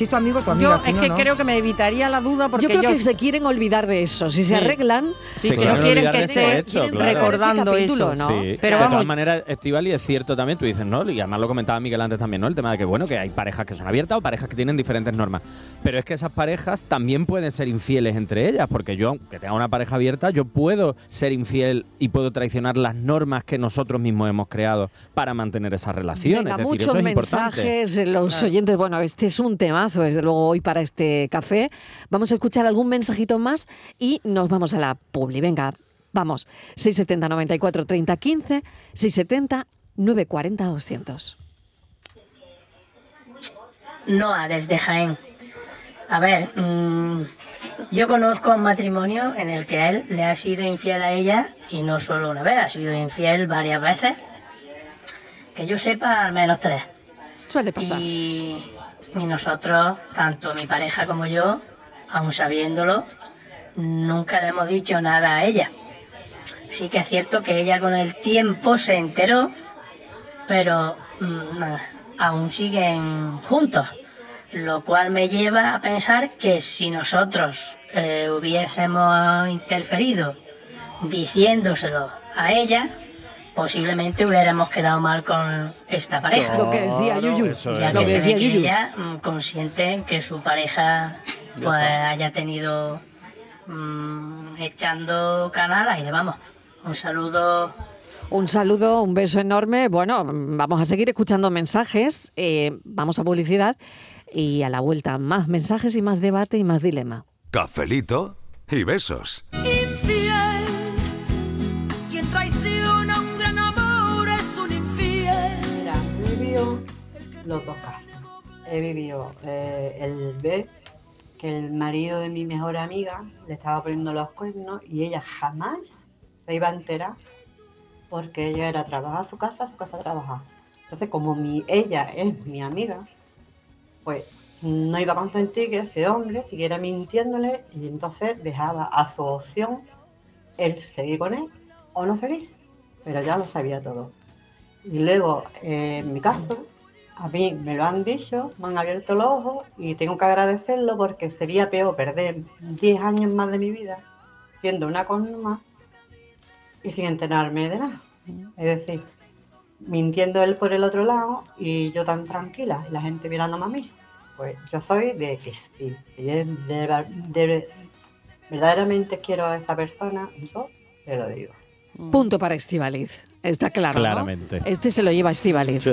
Si es tu amigo, tu Yo si es no, que no. creo que me evitaría la duda porque Yo creo yo que se quieren olvidar de eso. Si se arreglan, Sí, Se que no quieren que esté hecho, claro. recordando capítulo, eso. ¿no? Sí, Pero de vamos, todas maneras, Estival, y es cierto también, tú dices, ¿no? Y además lo comentaba Miguel antes también, ¿no? El tema de que, bueno, que hay parejas que son abiertas o parejas que tienen diferentes normas. Pero es que esas parejas también pueden ser infieles entre ellas, porque yo, aunque tenga una pareja abierta, yo puedo ser infiel y puedo traicionar las normas que nosotros mismos hemos creado para mantener esa relación. Venga, es decir, muchos eso es importante. mensajes, eh, los oyentes, bueno, este es un temazo, desde luego, hoy para este café. Vamos a escuchar algún mensajito más y nos vamos a la publi. Venga, vamos. 670 94 30 15, 670 940 200. Noa, desde Jaén. A ver, mm, yo conozco un matrimonio en el que él le ha sido infiel a ella y no solo una vez, ha sido infiel varias veces. Que yo sepa, al menos tres. Suele pasar. Y, y nosotros, tanto mi pareja como yo, aun sabiéndolo, nunca le hemos dicho nada a ella. Sí que es cierto que ella con el tiempo se enteró, pero mm, aún siguen juntos. Lo cual me lleva a pensar que si nosotros eh, hubiésemos interferido diciéndoselo a ella, posiblemente hubiéramos quedado mal con esta pareja. Lo que decía Yuyu. Ya. Lo que decía ve que Yuyu. ella, mm, consciente en que su pareja pues haya tenido mm, echando canal aire, vamos. Un saludo. Un saludo, un beso enorme. Bueno, vamos a seguir escuchando mensajes. eh, vamos a publicidad y a la vuelta más mensajes y más debate y más dilema. Cafelito y besos. Los dos casos. He vivido eh, el ver que el marido de mi mejor amiga le estaba poniendo los cuernos y ella jamás se iba a enterar porque ella era trabajar a su casa, a su casa a trabajar. Entonces, como mi, ella es mi amiga, pues no iba a consentir que ese hombre siguiera mintiéndole y entonces dejaba a su opción el seguir con él o no seguir. Pero ya lo sabía todo. Y luego, eh, en mi caso, a mí me lo han dicho, me han abierto los ojos y tengo que agradecerlo porque sería peor perder 10 años más de mi vida siendo una más y sin enterarme de nada. Es decir, mintiendo él por el otro lado y yo tan tranquila, y la gente mirándome a mí. Pues yo soy de que sí, de- de- verdaderamente quiero a esta persona, yo te lo digo. Punto para Estivaliz. Está claro. ¿no? Claramente. Este se lo lleva Estivaliz.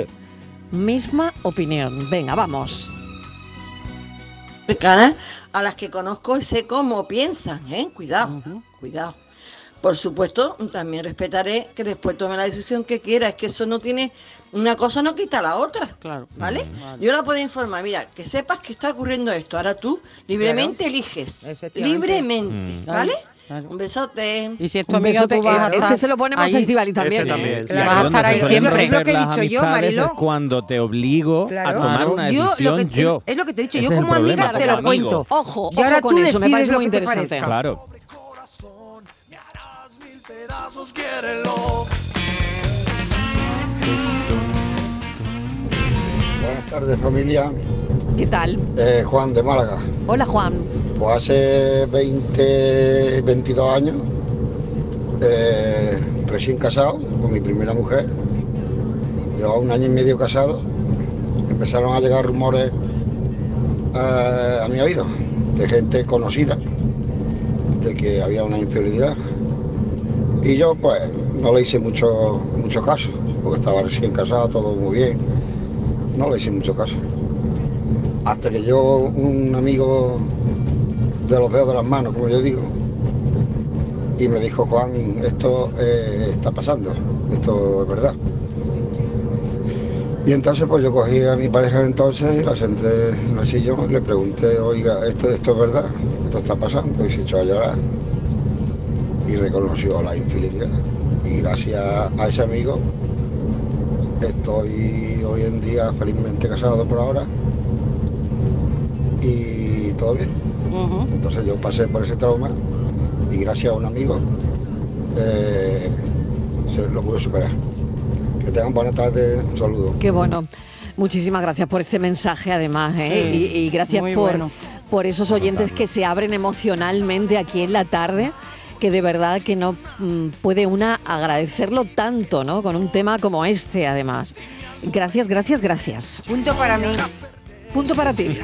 Misma opinión. Venga, vamos. a las que conozco y sé cómo piensan, ¿eh? Cuidado, cuidado. Por supuesto, también respetaré que después tome la decisión que quiera. Es que eso no tiene. Una cosa no quita la otra. Claro. ¿Vale? Yo la puedo informar. Mira, que sepas que está ocurriendo esto. Ahora tú libremente eliges. Libremente. Mm. ¿Vale? Un besote. Y si es tu Un amiga, tú vas a Este estar se lo ponemos ahí. a Estivali también. También. Y Vas a estar ahí siempre. Es lo que he dicho yo, Mariló. es cuando te obligo Claro. a tomar Claro. una Yo, lo decisión que, yo. es lo que te he dicho, Ese yo es como amiga te lo amigo. cuento. Ojo, y ahora ojo con tú eso, me parece lo muy que te interesante. Claro. Buenas tardes familia, ¿Qué tal? Eh, Juan de Málaga. Hola, Juan. Pues hace 20, 22 años, eh, recién casado con mi primera mujer, llevaba un año y medio casado, empezaron a llegar rumores eh, a mi oído de gente conocida de que había una infidelidad. Y yo pues no le hice mucho, mucho caso, porque estaba recién casado, todo muy bien. No le hice mucho caso. Hasta que yo, un amigo de los dedos de las manos, como yo digo, y me dijo, Juan, esto eh, está pasando, esto es verdad. Y entonces pues yo cogí a mi pareja entonces y la senté en el sillón y le pregunté, oiga, esto, esto es verdad, esto está pasando, y se echó a llorar y reconoció la infidelidad. Y gracias a ese amigo estoy hoy en día felizmente casado por ahora y todo bien. Entonces yo pasé por ese trauma y gracias a un amigo eh, se lo pude superar. Que tengan buena tarde, un saludo. Qué bueno. Muchísimas gracias por este mensaje, además, ¿eh? Sí, y, y gracias por, bueno. por esos oyentes que se abren emocionalmente aquí en la tarde, que de verdad que no mm, puede una agradecerlo tanto, ¿no? Con un tema como este, además. Gracias, gracias, gracias. Punto para mí. Punto para ti. <laughs>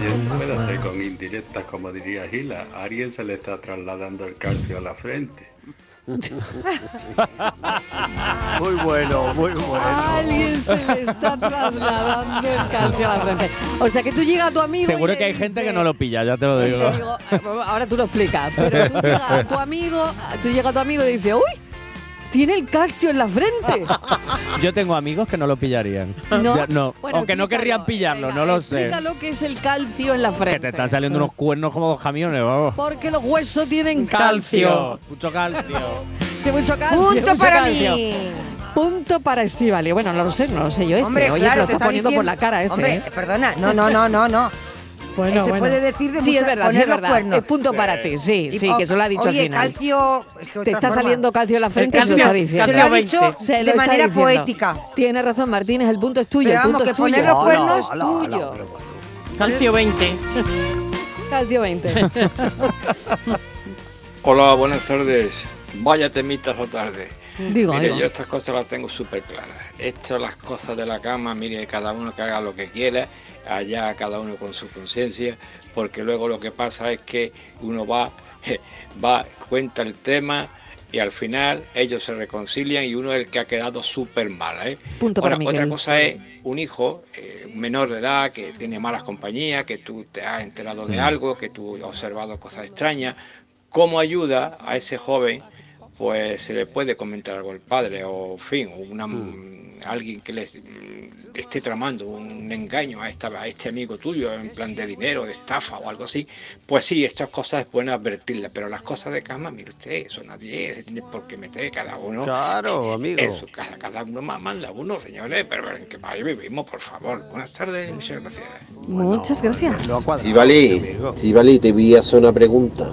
Espérate con indirectas, como diría Gila. A alguien se le está trasladando el calcio a la frente. <laughs> Muy bueno, muy bueno. Alguien se le está trasladando el calcio a la frente. O sea que tú llegas a tu amigo. y Seguro que hay gente que no lo pilla, ya te lo Y digo. digo, eh, ahora tú lo explicas, pero tú <laughs> llegas a tu amigo, tú llegas a tu amigo y dices, uy, tiene el calcio en la frente. <laughs> Yo tengo amigos que no lo pillarían. ¿No? Ya, no. Bueno, o que no querrían pillarlo, no lo sé. Lo que es el calcio en la Que frente. te están saliendo unos cuernos como dos camiones, vamos. Porque los huesos tienen calcio. Mucho calcio. <laughs> Sí, mucho calcio. Punto mucho para calcio. mí. Punto para Estivali. Bueno, no lo sé, no lo sé yo este. Hombre, Oye, claro, te lo está poniendo por la cara este. Hombre, ¿eh? perdona, no, no, no, no, no. Bueno, Eh, se bueno. puede decir de Sí, es muchas- verdad, sí, poner es los verdad. cuernos. Es punto para ti, sí, Y- sí, que eso lo ha dicho Oye, al final. calcio... es que Te está forma. saliendo calcio en la frente, El se lo calcio- está diciendo. Se lo ha dicho Se de lo está manera diciendo. poética. Tiene razón, Martínez, el punto es tuyo. Pero el punto vamos, que es tuyo. poner los cuernos es tuyo. Calcio 20. Calcio 20. <laughs> Hola, buenas tardes. Vaya temitas o tarde. Digo, mire, digo. yo estas cosas las tengo súper claras. Esto, las cosas de la cama, mire, cada uno que haga lo que quiera, allá cada uno con su conciencia, porque luego lo que pasa es que uno va, <laughs> va, cuenta el tema y al final ellos se reconcilian y uno es el que ha quedado súper mal. ¿eh? Punto para Ahora, otra Miguel. cosa es un hijo, eh, menor de edad, que tiene malas compañías, que tú te has enterado de algo, que tú has observado cosas extrañas. ¿Cómo ayuda a ese joven? Pues se le puede comentar algo al padre, o en fin, una, alguien que le mm, esté tramando un engaño a, esta, a este amigo tuyo en plan de dinero, de estafa o algo así. Pues sí, estas cosas es bueno advertirlas, pero las cosas de cama, mire usted, eso nadie se tiene por qué meter cada uno. Claro, amigo. En su casa, cada uno más manda uno, señores, pero en qué país vivimos, por favor. Buenas tardes, muchas gracias. Muchas gracias. Estivali, Estivali, te voy a hacer una pregunta.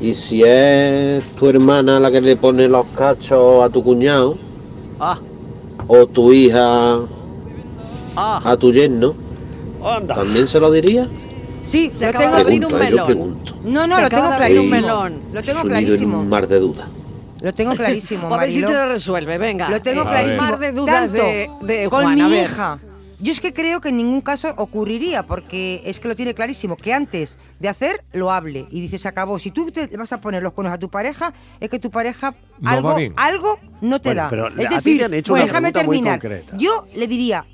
¿Y si es tu hermana la que le pone los cachos a tu cuñado? Ah. ¿O tu hija Ah. a tu yerno? Anda. ¿También se lo diría? Sí, Se lo tengo de abrir un melón. pregunto. No, no, Se lo tengo abrir un clarísimo. melón. Lo tengo Sumido en clarísimo. un mar de dudas. Lo tengo clarísimo, <laughs> A ver si te lo resuelve, venga. Lo tengo Eh, clarísimo. Mar de dudas Tanto de, de con Juan, mi a ver. hija. Yo es que creo que en ningún caso ocurriría, porque es que lo tiene clarísimo, que antes de hacer, lo hable. Y dice, se acabó. Si tú te vas a poner los cuernos a tu pareja, es que tu pareja No algo, algo no te Bueno, da. pero es decir, han hecho pues una déjame terminar. Yo le diría,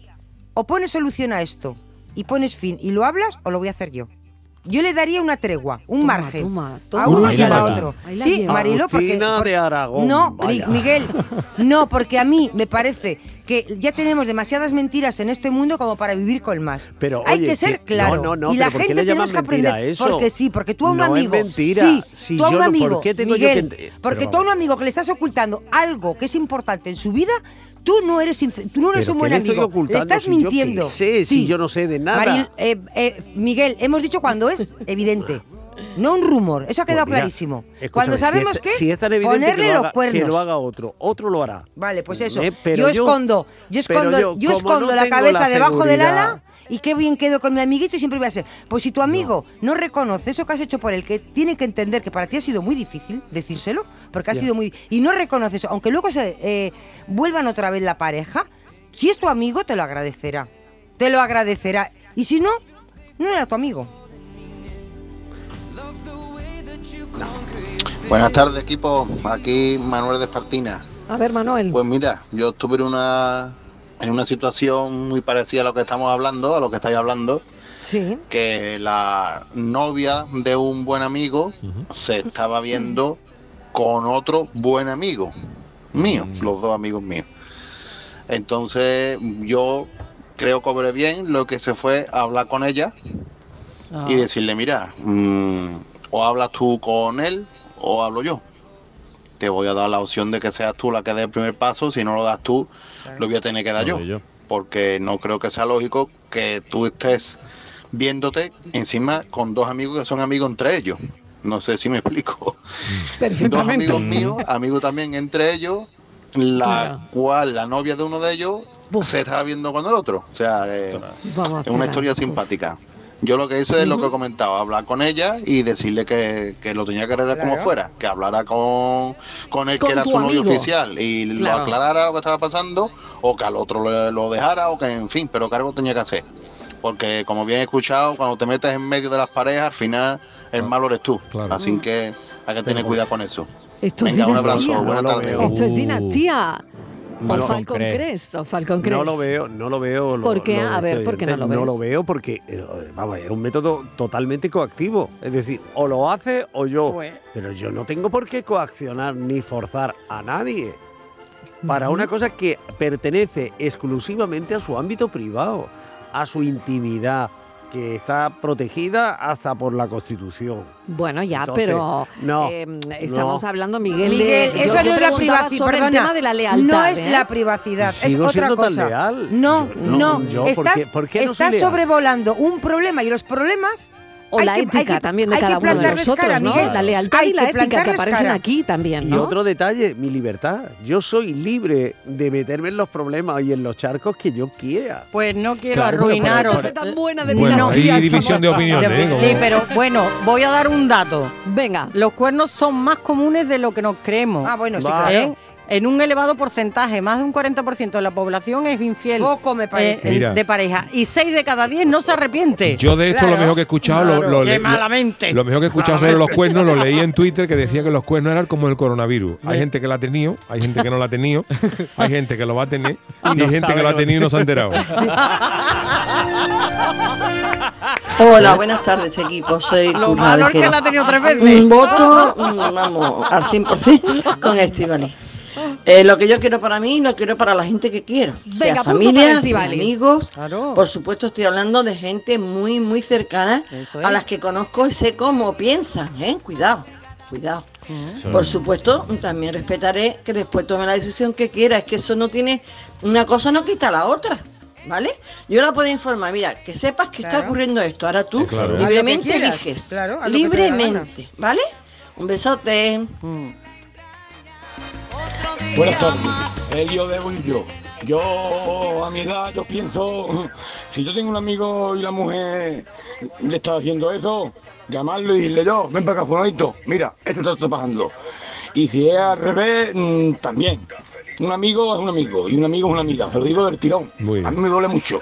o pones solución a esto y pones fin y lo hablas, o lo voy a hacer yo. Yo le daría una tregua, un Toma, margen. toma, a toma. uno Ahí y a la otro. La Sí, lleva. Marilo, porque. Agustina por- de Aragón, No, vaya. Miguel, <laughs> no, porque a mí me parece que ya tenemos demasiadas mentiras en este mundo como para vivir con más. Pero, Hay oye, que ser que- claro. no, no, no, y la pero ¿por qué gente tenemos que aprender. a eso? Porque sí, porque tú a un No es amigo. mentira. Sí, Si tú a un yo no- ¿por amigo. qué tengo yo Miguel, que porque Pero tú a un amigo que le estás ocultando algo que es importante en su vida, tú no eres, tú no eres ¿Pero un buen amigo. Le estás si yo qué mintiendo. sé, si yo no sé de nada? Maril- eh, eh, Miguel, hemos dicho cuando es evidente. <laughs> No un rumor, eso ha Pues quedado clarísimo. Cuando sabemos es- que es si es tan evidente ponerle que lo, los haga, cuernos. que lo haga otro, otro lo hará. Vale, pues eso. Eh, pero yo, yo- escondo, yo escondo, yo, escondo no la cabeza la debajo del ala y qué bien quedo con mi amiguito y siempre voy a ser. Pues si tu amigo no, reconoce eso que has hecho por él, que tiene que entender que para ti ha sido muy difícil decírselo, porque ha sido muy y no reconoce eso, aunque luego se eh, vuelvan otra vez la pareja, si es tu amigo te lo agradecerá, te lo agradecerá y si no, no era tu amigo. Buenas tardes, equipo. Aquí Manuel de Espartina. A ver, Manuel. Pues mira, yo estuve en una, en una situación muy parecida a lo que estamos hablando, a lo que estáis hablando, Sí. que la novia de un buen amigo se estaba viendo con otro buen amigo mío, los dos amigos míos. Entonces yo creo que obré bien lo que se fue a hablar con ella y decirle, mira, mm, o hablas tú con él o hablo yo. Te voy a dar la opción de que seas tú la que dé el primer paso, si no lo das tú, lo voy a tener que dar yo. Porque no creo que sea lógico que tú estés viéndote encima con dos amigos que son amigos entre ellos. No sé si me explico. <laughs> Dos Perfectamente. amigos míos, amigos también entre ellos, la Claro. cual la novia de uno de ellos se estaba viendo con el otro. O sea, eh, Vamos es una historia simpática. Yo lo que hice es lo que he comentado, hablar con ella y decirle que, que lo tenía que arreglar como fuera, que hablara con, con el Con que era su novio oficial y Claro. lo aclarara lo que estaba pasando o que al otro lo, lo dejara o que en fin, pero que algo tenía que hacer. Porque como bien he escuchado, cuando te metes en medio de las parejas, al final el malo eres tú. Así que hay que tener cuidado con eso. Esto es Venga, un abrazo, dinastía. buena tarde. Esto es dinastía. O Falcon Falcon Crest. Crest, o Falcon Crest. No lo veo, no lo veo. lo- ¿Por qué? lo A ver, ¿por qué no lo No ves? lo veo porque, eh, vamos, es un método totalmente coactivo. Es decir, o lo hace o yo. Pues. Pero yo no tengo por qué coaccionar ni forzar a nadie para una cosa que pertenece exclusivamente a su ámbito privado, a su intimidad, que está protegida hasta por la Constitución. Bueno, ya, Entonces, pero no, eh, estamos no. hablando, Miguel, Miguel, de, eso no es la privacidad, perdona. el tema de la lealtad. no es ¿eh? la privacidad, es Sigo otra siendo tan cosa. leal. No, Yo- no, no, yo, ¿por estás, qué- por qué no soy estás leal? sobrevolando un problema y los problemas O hay la que- ética hay que- también de cada uno de nosotros, cara, ¿no? Miguel. La lealtad Hay y la que ética que aparecen cara. aquí también, Y ¿no? otro detalle, mi libertad. Yo soy libre de meterme en los problemas y en los charcos que yo quiera. Pues no quiero Claro, arruinaros. por- tan buena de Bueno, dinastía, hay división de opiniones, ¿eh? Sí, pero bueno, voy a dar un dato. Venga. Los cuernos son más comunes de lo que nos creemos. Ah, bueno, sí, ¿Eh? En un elevado porcentaje, más de un 40% de la población es infiel Poco me parece. eh, Mira. de pareja. Y 6 de cada 10 no se arrepiente. Yo de esto lo mejor que he escuchado, lo- Claro. lo, Qué le- lo- malamente. lo mejor que he escuchado sobre los cuernos lo leí en Twitter que decía que los cuernos eran como el coronavirus. Hay gente que lo ha tenido, hay gente que no lo ha tenido, <laughs> hay gente que lo va a tener y hay no gente que lo ha tenido y no se ha enterado. <laughs> Hola, buenas tardes equipo, soy Lo malo es que la ha tenido tres veces. Un voto, mm, vamos, al 100% con Estivali. Eh, lo que yo quiero para mí, lo quiero para la gente que quiero. Venga, sea familia, sea amigos. Claro. Por supuesto, estoy hablando de gente muy, muy cercana Eso a las que conozco y sé cómo piensan, ¿eh? Cuidado, cuidado. Por supuesto, también respetaré que después tome la decisión que quiera. Es que eso no tiene. Una cosa no quita la otra. ¿Vale? Yo la puedo informar, mira, que sepas que está ocurriendo esto. Ahora tú claro. Libremente quieras, eliges. libremente, ¿vale? Un besote. Buenas tardes, Elio de Bolillo. Yo, a mi edad, yo pienso, <laughs> si yo tengo un amigo y la mujer le está haciendo eso, llamarle y decirle yo, ven para acá, fulanito, mira, esto está pasando. Y si es al revés, mm, también. Un amigo es un amigo y un amigo es una amiga, se lo digo del tirón. A mí me duele mucho.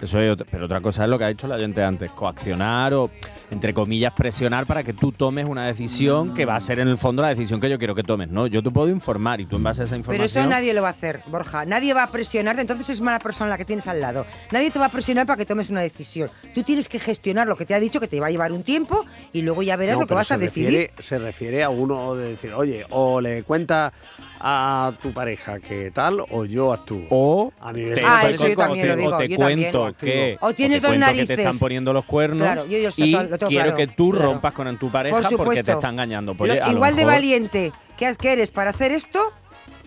Eso es pero otra cosa es lo que ha dicho la gente antes, coaccionar o, entre comillas, presionar para que tú tomes una decisión que va a ser en el fondo la decisión que yo quiero que tomes. No, yo te puedo informar y tú en base a esa Pero información... eso nadie lo va a hacer, Borja. Nadie va a presionarte, entonces es mala persona la que tienes al lado. Nadie te va a presionar para que tomes una decisión. Tú tienes que gestionar lo que te ha dicho, que te va a llevar un tiempo, y luego ya verás No, lo que pero vas a decidir. refiere- se refiere a uno de decir, oye, o le cuentas a tu pareja que tal, o yo actúo. O a mí me te, Ah, eso yo o también te- lo digo, o te yo cuento también. que O tienes te dos cuento que te narices. están poniendo los cuernos Claro, yo- yo y lo tengo quiero claro, que tú claro. rompas con tu pareja Por porque te está engañando. Pues, Lo- lo igual de valiente que, eres para hacer esto,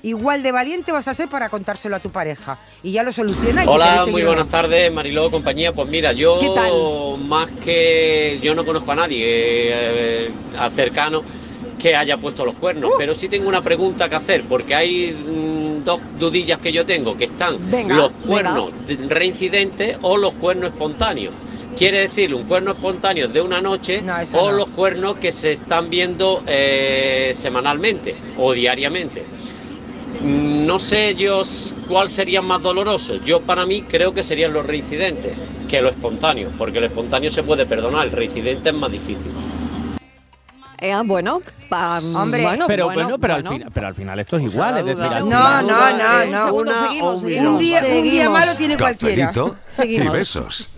igual de valiente vas a ser para contárselo a tu pareja. Y ya lo solucionáis. Hola, muy buenas tardes, Mariló, compañía. Pues mira, yo ¿Qué tal? más que yo no conozco a nadie eh, al cercano que haya puesto los Uh. cuernos, pero sí tengo una pregunta que hacer porque hay mm, dos dudillas que yo tengo, que están Venga, los venga. cuernos de- reincidentes o los cuernos espontáneos. Quiere decir, un cuerno espontáneo de una noche o no. los cuernos que se están viendo eh, semanalmente o diariamente. Mm, No sé yo cuál sería más doloroso. Yo para mí creo que serían los reincidentes que lo espontáneo, porque lo espontáneo se puede perdonar, el reincidente es más difícil. Eh, bueno, pa- Hombre. bueno, pero bueno, bueno, pero, bueno. Al final, pero al final esto es igual, es decir, duda. al No, final- no, no, Un no. segundo, Una seguimos, o un seguimos. Un día, un día seguimos. malo tiene cualquiera. Cafelito y Seguimos. besos.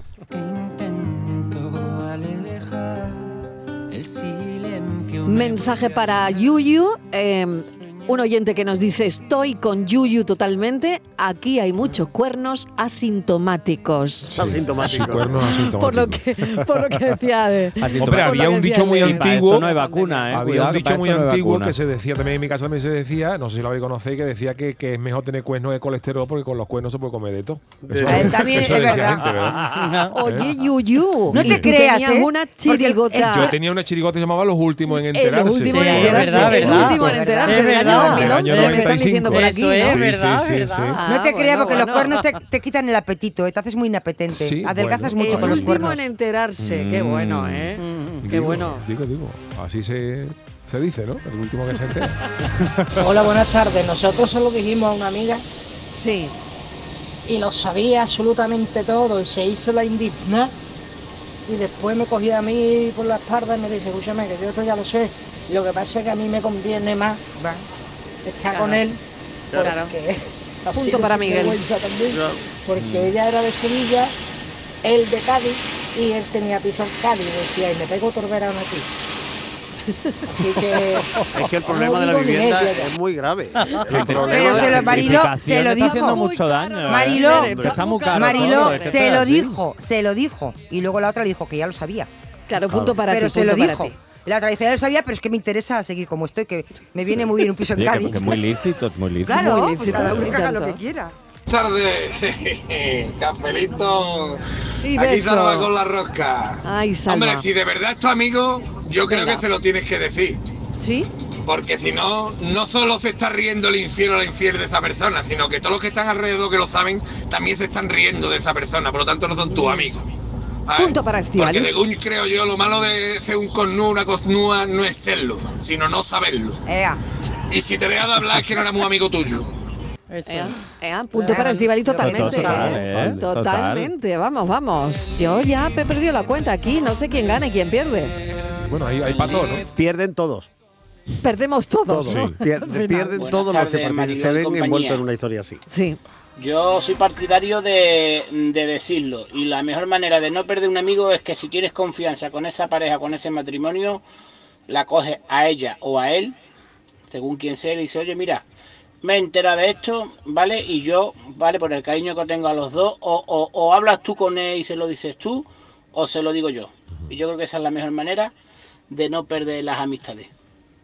Mensaje para Yuyu. eh, un oyente que nos dice, estoy con Yuyu totalmente. Aquí hay muchos cuernos asintomáticos. Asintomático. Sí, cuernos asintomáticos. Por lo que, por lo que decía de... <laughs> Hombre, había un dicho muy antiguo. no hay vacuna, ¿eh? Había Cuidado, un dicho muy antiguo que se decía también en mi casa también se decía, no sé si lo habréis conocido, que decía que, que es mejor tener cuernos de colesterol porque con los cuernos se puede comer de todo. Eso, Eh, también eso es verdad. gente, ¿verdad? <laughs> Oye, Yuyu. No te creas, tenías ¿eh? una chirigota. Yo tenía una chirigota que se llamaba Los Últimos en El enterarse. último en Sí, es enterarse. verdad, el verdad. último en enterarse. Verdad, ¿verdad no, del no, año se me están 95. diciendo por aquí, Eso es, ¿no? ¿verdad? Sí, sí, ¿verdad? sí. no te Ah, creas porque bueno, los cuernos te, te quitan el apetito, ¿eh? te haces muy inapetente. Sí, Adelgazas bueno, mucho con El los último cuernos. en enterarse, qué bueno, ¿eh? Qué Digo, bueno. Digo, digo. Así se, se dice, ¿no? El último que se entera. <laughs> Hola, buenas tardes. Nosotros se lo dijimos a una amiga Sí. y lo sabía absolutamente todo y se hizo la indigna. Y después me cogía a mí por la espalda y me dice, escúchame, que yo esto ya lo sé. Lo que pasa es que a mí me conviene más Claro. con él porque Claro. Punto para Miguel. también, porque Mm. ella era de Sevilla, él de Cádiz y él tenía piso en Cádiz. Y decía, y me pego otro verano aquí. Así que... <laughs> Es que el problema de la vivienda es muy grave. Pero se lo, Mariló, se lo Está dijo. mucho daño. ¿eh? Mariló, Que está muy caro Mariló, todo, es que se lo así. dijo, se lo dijo. Y luego la otra le dijo que ya lo sabía. Claro, punto para pero ti, se lo punto dijo. ti. La lo sabía, pero es que me interesa seguir como estoy, que me viene muy bien un piso en Oye, Cádiz. que muy lícito, muy lícito. Claro, Muy pues lícito, cada uno que haga lo que quiera. tardes, <laughs> cafelito. Y Aquí. Salva con la rosca. Ay, Salva. Hombre, si de verdad es tu amigo, yo creo Venga. que se lo tienes que decir. ¿Sí? Porque si no, no solo se está riendo el infiel o la infiel de esa persona, sino que todos los que están alrededor que lo saben, también se están riendo de esa persona. Por lo tanto, no son tus amigos. Punto para Estivali. Porque según creo yo, lo malo de ser un cornú, una coznúa, no es serlo, sino no saberlo. Ea. Y si te deja de hablar es que no era muy amigo tuyo. Ea, ea, punto para Estivali totalmente. Total, ¿eh? ¿eh? Total. Totalmente, vamos, vamos. Yo ya he perdido la cuenta aquí, no sé quién gana y quién pierde. Bueno, hay, hay pato, ¿no? Pierden todos. Perdemos todos. Todos. ¿no? Pier- Al final. pierden Buenas todos los que tardes, participan- Mariló se y compañía. envueltos en una historia así. Sí. Yo soy partidario de, de decirlo y la mejor manera de no perder un amigo es que si tienes confianza con esa pareja, con ese matrimonio, la coges a ella o a él, según quien sea, y le dice, oye, mira, me entera de esto, ¿vale? Y yo, ¿vale? Por el cariño que tengo a los dos, o, o- o hablas tú con él y se lo dices tú, o se lo digo yo. Y yo creo que esa es la mejor manera de no perder las amistades.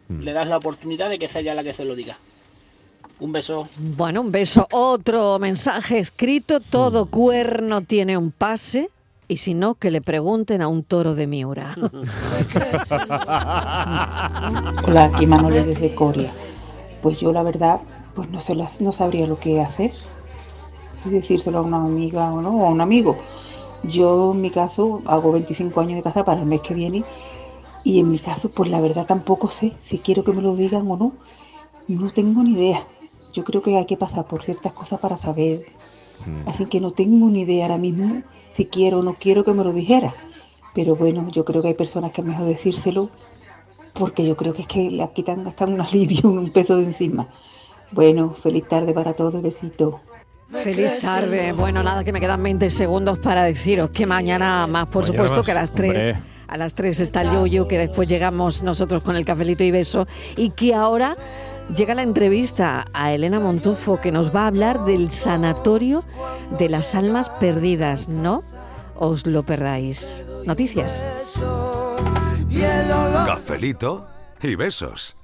Le das la oportunidad de que sea ella la que se lo diga. Un beso. Bueno, un beso. Otro mensaje escrito. Todo cuerno tiene un pase. Y si no, que le pregunten a un toro de Miura. <laughs> <laughs> Hola, aquí Manuel desde Corea. Pues yo la verdad, pues no, se las- no sabría lo que hacer. Y decírselo a una amiga o no, o a un amigo. Yo en mi caso hago 25 años de casa para el mes que viene y en mi caso pues la verdad tampoco sé si quiero que me lo digan o no. No tengo ni idea. Yo creo que hay que pasar por ciertas cosas para saber. Así que no tengo ni idea ahora mismo si quiero o no quiero que me lo dijera. Pero bueno, yo creo que hay personas que es mejor decírselo porque yo creo que es que le quitan hasta un <laughs> alivio, un peso de encima. Bueno, feliz tarde para todos, besito. Feliz tarde. Bueno, nada, que me quedan 20 segundos para deciros que mañana más, por Mañana supuesto, más, que a las 3. hombre. A las 3 está el yo que después llegamos nosotros con el cafelito y beso. Y que ahora llega la entrevista a Elena Montufo, que nos va a hablar del sanatorio de las almas perdidas. No os lo perdáis. Noticias. Cafelito y besos.